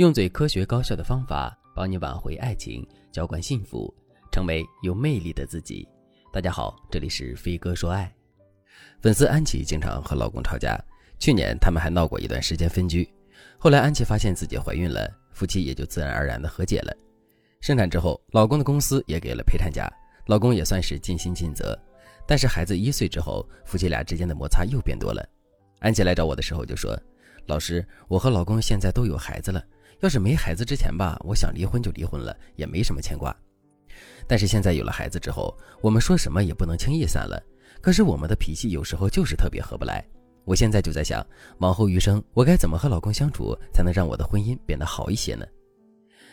用最科学高效的方法帮你挽回爱情，浇灌幸福，成为有魅力的自己。大家好，这里是飞哥说爱。粉丝安琪经常和老公吵架，去年他们还闹过一段时间分居。后来安琪发现自己怀孕了，夫妻也就自然而然的和解了。生产之后，老公的公司也给了陪产假，老公也算是尽心尽责。但是孩子一岁之后，夫妻俩之间的摩擦又变多了。安琪来找我的时候就说：“老师，我和老公现在都有孩子了。”要是没孩子之前吧，我想离婚就离婚了，也没什么牵挂。但是现在有了孩子之后，我们说什么也不能轻易散了。可是我们的脾气有时候就是特别合不来。我现在就在想，往后余生我该怎么和老公相处，才能让我的婚姻变得好一些呢？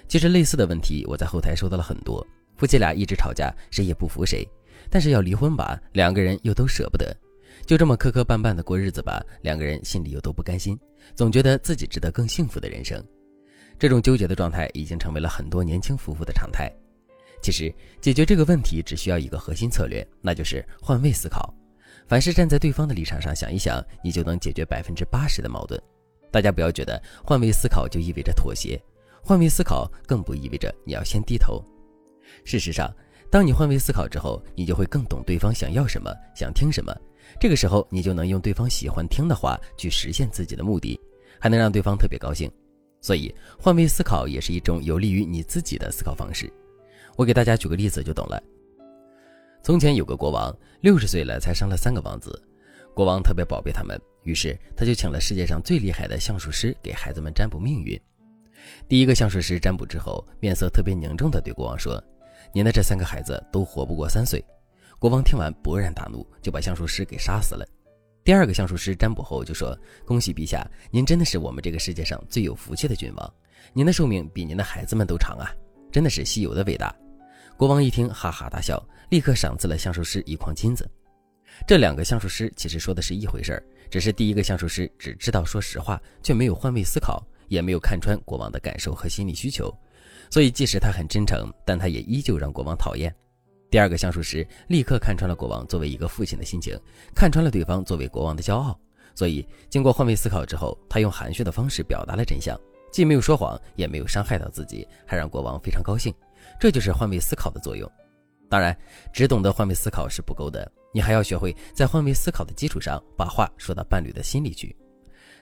其实类似的问题我在后台收到了很多，夫妻俩一直吵架，谁也不服谁，但是要离婚吧，两个人又都舍不得，就这么磕磕绊绊的过日子吧，两个人心里又都不甘心，总觉得自己值得更幸福的人生。这种纠结的状态已经成为了很多年轻夫妇的常态。其实，解决这个问题只需要一个核心策略，那就是换位思考。凡是站在对方的立场上想一想，你就能解决百分之八十的矛盾。大家不要觉得换位思考就意味着妥协，换位思考更不意味着你要先低头。事实上，当你换位思考之后，你就会更懂对方想要什么，想听什么。这个时候，你就能用对方喜欢听的话去实现自己的目的，还能让对方特别高兴。所以，换位思考也是一种有利于你自己的思考方式。我给大家举个例子就懂了。从前有个国王，六十岁了才生了三个王子，国王特别宝贝他们，于是他就请了世界上最厉害的相术师给孩子们占卜命运。第一个相术师占卜之后，面色特别凝重地对国王说：“您的这三个孩子都活不过三岁。”国王听完勃然大怒，就把相术师给杀死了。第二个相术师占卜后就说：“恭喜陛下，您真的是我们这个世界上最有福气的君王，您的寿命比您的孩子们都长啊，真的是稀有的伟大。”国王一听哈哈大笑，立刻赏赐了相术师一筐金子。这两个相术师其实说的是一回事儿，只是第一个相术师只知道说实话，却没有换位思考，也没有看穿国王的感受和心理需求，所以即使他很真诚，但他也依旧让国王讨厌。第二个相术师立刻看穿了国王作为一个父亲的心情，看穿了对方作为国王的骄傲，所以经过换位思考之后，他用含蓄的方式表达了真相，既没有说谎，也没有伤害到自己，还让国王非常高兴。这就是换位思考的作用。当然，只懂得换位思考是不够的，你还要学会在换位思考的基础上，把话说到伴侣的心里去。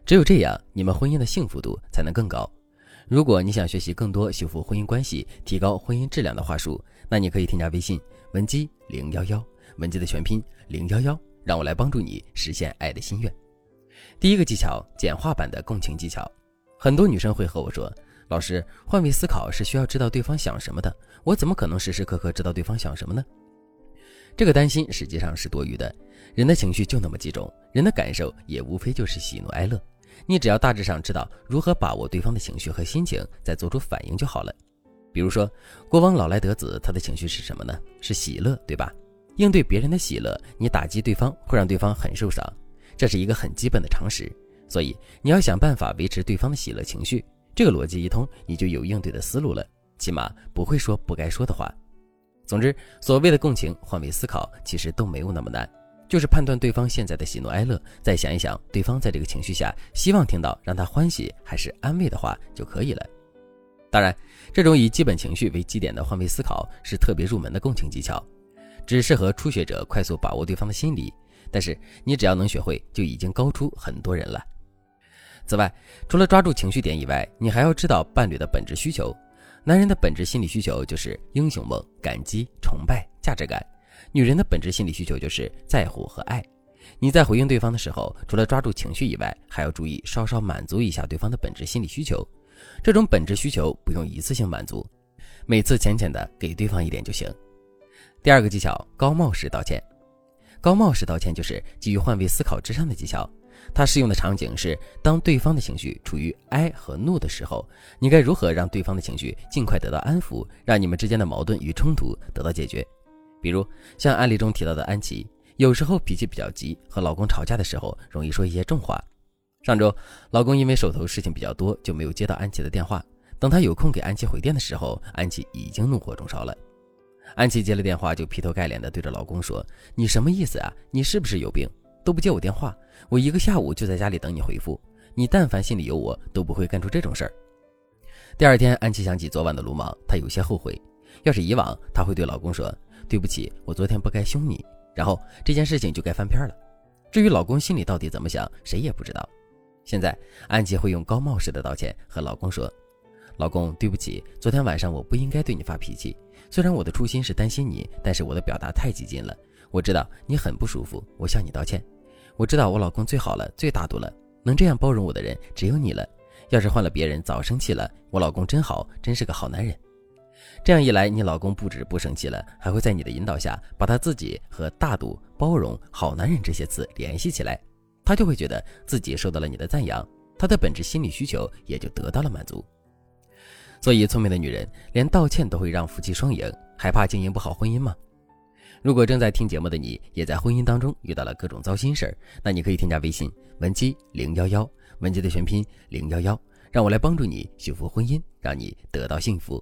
只有这样，你们婚姻的幸福度才能更高。如果你想学习更多修复婚姻关系、提高婚姻质量的话术，那你可以添加微信。文姬零幺幺，文姬的全拼零幺幺，让我来帮助你实现爱的心愿。第一个技巧，简化版的共情技巧。很多女生会和我说：“老师，换位思考是需要知道对方想什么的，我怎么可能时时刻刻知道对方想什么呢？”这个担心实际上是多余的。人的情绪就那么几种，人的感受也无非就是喜怒哀乐。你只要大致上知道如何把握对方的情绪和心情，再做出反应就好了。比如说，国王老来得子，他的情绪是什么呢？是喜乐，对吧？应对别人的喜乐，你打击对方会让对方很受伤，这是一个很基本的常识。所以你要想办法维持对方的喜乐情绪，这个逻辑一通，你就有应对的思路了，起码不会说不该说的话。总之，所谓的共情、换位思考，其实都没有那么难，就是判断对方现在的喜怒哀乐，再想一想对方在这个情绪下希望听到让他欢喜还是安慰的话就可以了。当然，这种以基本情绪为基点的换位思考是特别入门的共情技巧，只适合初学者快速把握对方的心理。但是你只要能学会，就已经高出很多人了。此外，除了抓住情绪点以外，你还要知道伴侣的本质需求。男人的本质心理需求就是英雄梦、感激、崇拜、价值感；女人的本质心理需求就是在乎和爱。你在回应对方的时候，除了抓住情绪以外，还要注意稍稍满足一下对方的本质心理需求。这种本质需求不用一次性满足，每次浅浅的给对方一点就行。第二个技巧，高帽式道歉。高帽式道歉就是基于换位思考之上的技巧，它适用的场景是当对方的情绪处于哀和怒的时候，你该如何让对方的情绪尽快得到安抚，让你们之间的矛盾与冲突得到解决。比如像案例中提到的安琪，有时候脾气比较急，和老公吵架的时候容易说一些重话。上周，老公因为手头事情比较多，就没有接到安琪的电话。等他有空给安琪回电的时候，安琪已经怒火中烧了。安琪接了电话，就劈头盖脸的对着老公说：“你什么意思啊？你是不是有病？都不接我电话，我一个下午就在家里等你回复。你但凡心里有我，都不会干出这种事儿。”第二天，安琪想起昨晚的鲁莽，她有些后悔。要是以往，她会对老公说：“对不起，我昨天不该凶你。”然后这件事情就该翻篇了。至于老公心里到底怎么想，谁也不知道。现在，安琪会用高帽式的道歉和老公说：“老公，对不起，昨天晚上我不应该对你发脾气。虽然我的初心是担心你，但是我的表达太激进了。我知道你很不舒服，我向你道歉。我知道我老公最好了，最大度了，能这样包容我的人只有你了。”要是换了别人，早生气了。我老公真好，真是个好男人。这样一来，你老公不止不生气了，还会在你的引导下，把他自己和大度、包容、好男人这些词联系起来，他就会觉得自己受到了你的赞扬，他的本质心理需求也就得到了满足。所以，聪明的女人连道歉都会让夫妻双赢，还怕经营不好婚姻吗？如果正在听节目的你，也在婚姻当中遇到了各种糟心事儿，那你可以添加微信文姬零幺幺。文姬的全拼零幺幺，让我来帮助你修复婚姻，让你得到幸福。